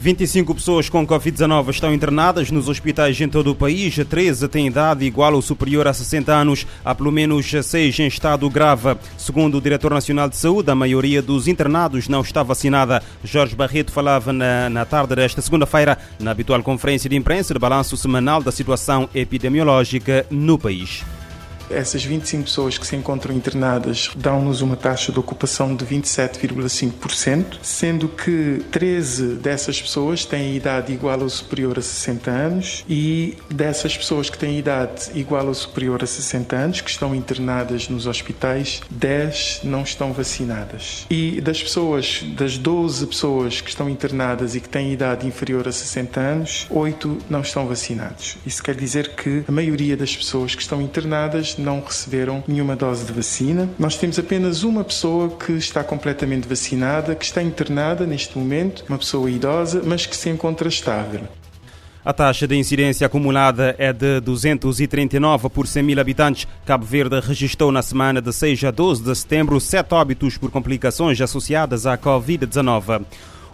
25 pessoas com Covid-19 estão internadas nos hospitais em todo o país. 13 têm idade igual ou superior a 60 anos. Há pelo menos 6 em estado grave. Segundo o Diretor Nacional de Saúde, a maioria dos internados não está vacinada. Jorge Barreto falava na, na tarde desta segunda-feira, na habitual conferência de imprensa de balanço semanal da situação epidemiológica no país. Essas 25 pessoas que se encontram internadas dão-nos uma taxa de ocupação de 27,5%, sendo que 13 dessas pessoas têm idade igual ou superior a 60 anos e dessas pessoas que têm idade igual ou superior a 60 anos, que estão internadas nos hospitais, 10 não estão vacinadas. E das pessoas, das 12 pessoas que estão internadas e que têm idade inferior a 60 anos, 8 não estão vacinados. Isso quer dizer que a maioria das pessoas que estão internadas não receberam nenhuma dose de vacina. Nós temos apenas uma pessoa que está completamente vacinada, que está internada neste momento, uma pessoa idosa, mas que se encontra estável. A taxa de incidência acumulada é de 239 por 100 mil habitantes. Cabo Verde registrou na semana de 6 a 12 de setembro sete óbitos por complicações associadas à Covid-19.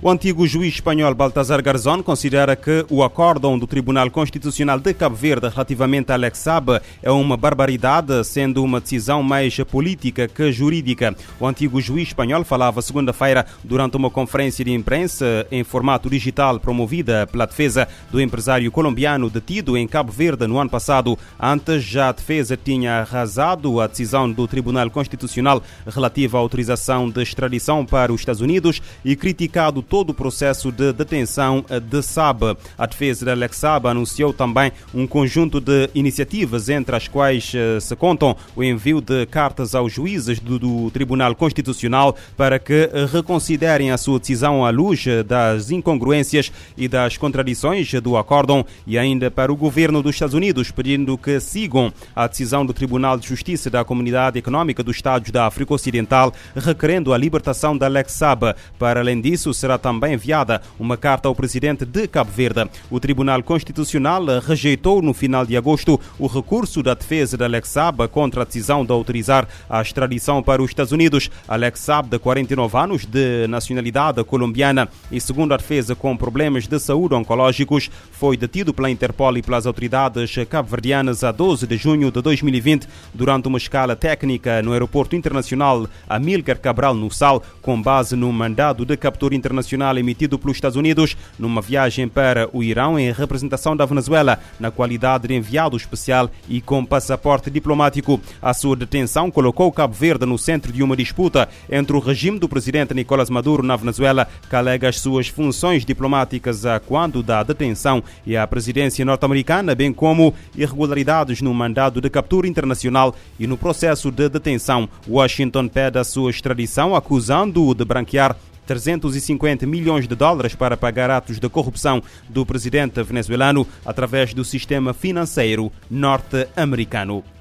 O antigo juiz espanhol Baltasar Garzón considera que o acórdão do Tribunal Constitucional de Cabo Verde relativamente à Lex Saab é uma barbaridade, sendo uma decisão mais política que jurídica. O antigo juiz espanhol falava segunda-feira durante uma conferência de imprensa em formato digital promovida pela defesa do empresário colombiano detido em Cabo Verde no ano passado. Antes, já a defesa tinha arrasado a decisão do Tribunal Constitucional relativa à autorização de extradição para os Estados Unidos e criticado todo o processo de detenção de Saab. A defesa da Alex Saab anunciou também um conjunto de iniciativas, entre as quais eh, se contam o envio de cartas aos juízes do, do Tribunal Constitucional para que reconsiderem a sua decisão à luz eh, das incongruências e das contradições do acórdão e ainda para o governo dos Estados Unidos, pedindo que sigam a decisão do Tribunal de Justiça da Comunidade Econômica dos Estados da África Ocidental, requerendo a libertação da Alex Saab. Para além disso, será também enviada uma carta ao presidente de Cabo Verde. O Tribunal Constitucional rejeitou no final de agosto o recurso da defesa de Alex Saab contra a decisão de autorizar a extradição para os Estados Unidos. Alex Saab, de 49 anos, de nacionalidade colombiana e, segundo a defesa, com problemas de saúde oncológicos, foi detido pela Interpol e pelas autoridades cabo-verdianas a 12 de junho de 2020 durante uma escala técnica no Aeroporto Internacional Amílcar Cabral no Sal, com base no mandado de captura internacional internacional emitido pelos Estados Unidos numa viagem para o Irão em representação da Venezuela, na qualidade de enviado especial e com passaporte diplomático. A sua detenção colocou Cabo Verde no centro de uma disputa entre o regime do presidente Nicolás Maduro na Venezuela, que alega as suas funções diplomáticas a quando da detenção, e a presidência norte-americana, bem como irregularidades no mandado de captura internacional e no processo de detenção. Washington pede a sua extradição, acusando-o de branquear 350 milhões de dólares para pagar atos de corrupção do presidente venezuelano através do sistema financeiro norte-americano.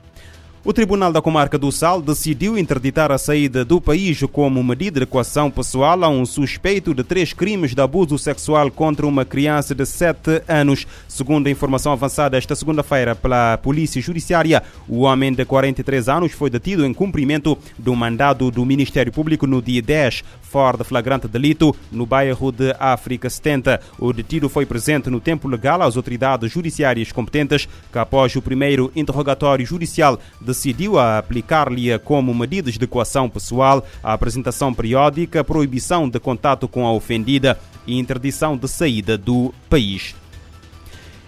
O Tribunal da Comarca do Sal decidiu interditar a saída do país como medida de coação pessoal a um suspeito de três crimes de abuso sexual contra uma criança de 7 anos. Segundo a informação avançada esta segunda-feira pela Polícia Judiciária, o homem de 43 anos foi detido em cumprimento do mandado do Ministério Público no dia 10, fora de flagrante delito, no bairro de África 70. O detido foi presente no tempo legal às autoridades judiciárias competentes, que após o primeiro interrogatório judicial de decidiu aplicar-lhe como medidas de coação pessoal a apresentação periódica, proibição de contato com a ofendida e interdição de saída do país.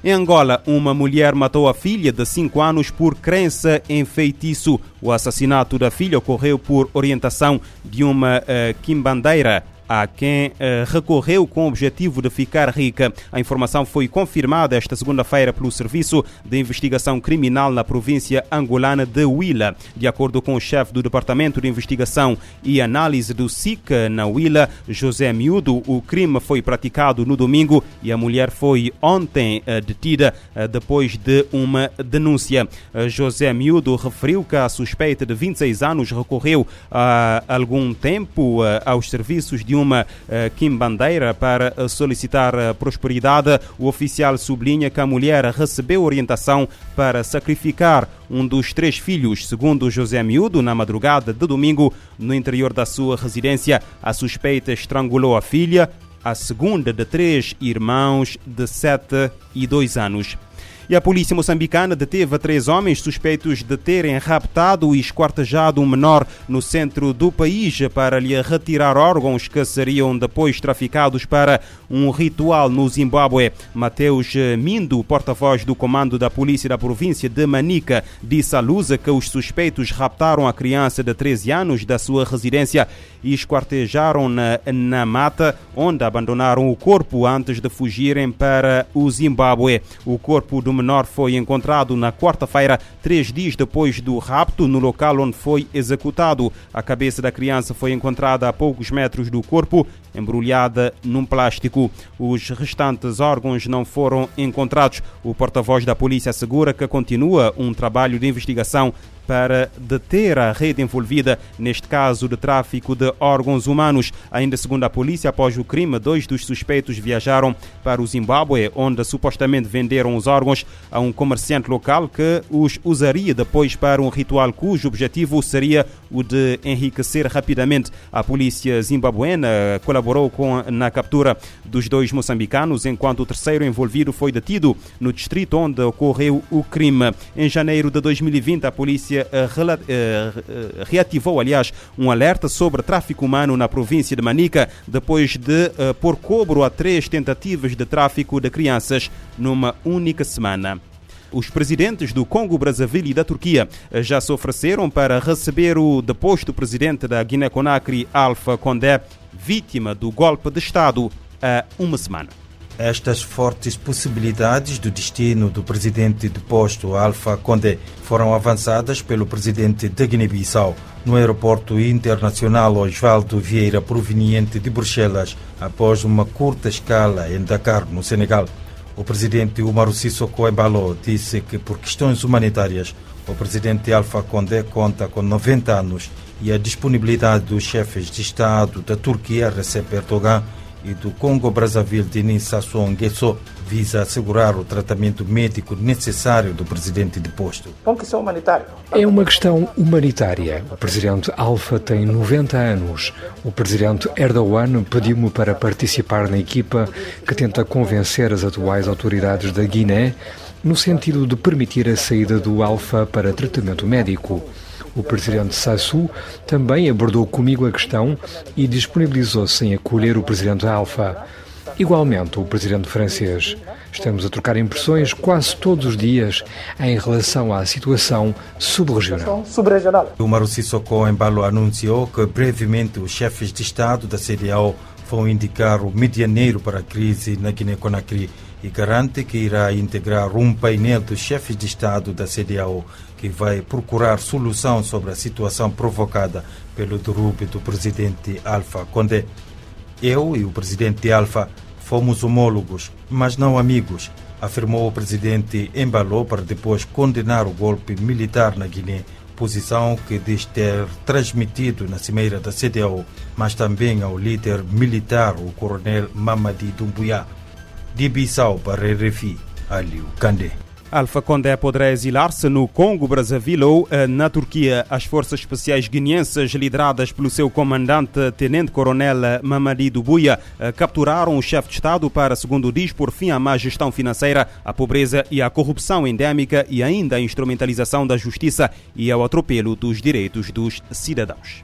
Em Angola, uma mulher matou a filha de 5 anos por crença em feitiço. O assassinato da filha ocorreu por orientação de uma uh, quimbandeira a quem uh, recorreu com o objetivo de ficar rica. A informação foi confirmada esta segunda-feira pelo Serviço de Investigação Criminal na província angolana de Huila. De acordo com o chefe do Departamento de Investigação e Análise do SIC na Huila, José Miúdo, o crime foi praticado no domingo e a mulher foi ontem uh, detida uh, depois de uma denúncia. José Miúdo referiu que a suspeita de 26 anos recorreu há algum tempo aos serviços de uma Kim Bandeira para eh, solicitar uh, prosperidade. O oficial sublinha que a mulher recebeu orientação para sacrificar um dos três filhos, segundo José Miúdo, na madrugada de domingo, no interior da sua residência. A suspeita estrangulou a filha, a segunda de três irmãos de 7 e 2 anos. E a polícia moçambicana deteve três homens suspeitos de terem raptado e esquartejado um menor no centro do país para lhe retirar órgãos que seriam depois traficados para um ritual no Zimbábue. Mateus Mindo, porta-voz do comando da polícia da província de Manica, disse à Lusa que os suspeitos raptaram a criança de 13 anos da sua residência e esquartejaram na, na mata, onde abandonaram o corpo antes de fugirem para o Zimbábue. O corpo do menor foi encontrado na quarta-feira, três dias depois do rapto, no local onde foi executado. A cabeça da criança foi encontrada a poucos metros do corpo, embrulhada num plástico. Os restantes órgãos não foram encontrados. O porta-voz da polícia assegura que continua um trabalho de investigação para deter a rede envolvida neste caso de tráfico de órgãos humanos. Ainda segundo a polícia, após o crime, dois dos suspeitos viajaram para o Zimbábue, onde supostamente venderam os órgãos a um comerciante local que os usaria depois para um ritual cujo objetivo seria o de enriquecer rapidamente. A polícia zimbabuena colaborou com, na captura dos dois moçambicanos, enquanto o terceiro envolvido foi detido no distrito onde ocorreu o crime. Em janeiro de 2020, a polícia polícia eh, eh, reativou, aliás, um alerta sobre tráfico humano na província de Manica, depois de eh, pôr cobro a três tentativas de tráfico de crianças numa única semana. Os presidentes do Congo, Brazzaville e da Turquia já se ofereceram para receber o deposto presidente da Guiné-Conakry, Alpha Condé, vítima do golpe de Estado, há uma semana. Estas fortes possibilidades do destino do presidente deposto Alpha Condé foram avançadas pelo presidente de Guiné-Bissau no aeroporto internacional Osvaldo Vieira, proveniente de Bruxelas, após uma curta escala em Dakar, no Senegal. O presidente Umaru Sissoko Embalo disse que, por questões humanitárias, o presidente Alpha Condé conta com 90 anos e a disponibilidade dos chefes de Estado da Turquia, Recep Erdogan, e do Congo-Brazzaville, Denis Sassou Nguesso, visa assegurar o tratamento médico necessário do presidente questão humanitária. É uma questão humanitária. O presidente Alfa tem 90 anos. O presidente Erdogan pediu-me para participar na equipa que tenta convencer as atuais autoridades da Guiné no sentido de permitir a saída do Alfa para tratamento médico. O presidente Sassou também abordou comigo a questão e disponibilizou-se em acolher o presidente Alfa. Igualmente, o presidente francês. Estamos a trocar impressões quase todos os dias em relação à situação subregional. O Maru Sissoko Embalo anunciou que brevemente os chefes de Estado da CDAO vão indicar o medianeiro para a crise na Guiné-Conakry e garante que irá integrar um painel dos chefes de Estado da CDAO que vai procurar solução sobre a situação provocada pelo derrube do presidente Alfa Condé. Eu e o presidente Alfa fomos homólogos, mas não amigos, afirmou o presidente Embalou para depois condenar o golpe militar na Guiné, posição que diz ter transmitido na cimeira da CDAO, mas também ao líder militar, o coronel Mamadi Doumbouya. De Bissau para RFI, Aliu Kandé. Alfa Condé poderá exilar-se no Congo, Brazzaville ou eh, na Turquia. As forças especiais guineenses, lideradas pelo seu comandante, Tenente-Coronel Mamadi Doubuya, eh, capturaram o chefe de Estado para, segundo diz, por fim à má gestão financeira, a pobreza e a corrupção endémica e ainda a instrumentalização da justiça e ao atropelo dos direitos dos cidadãos.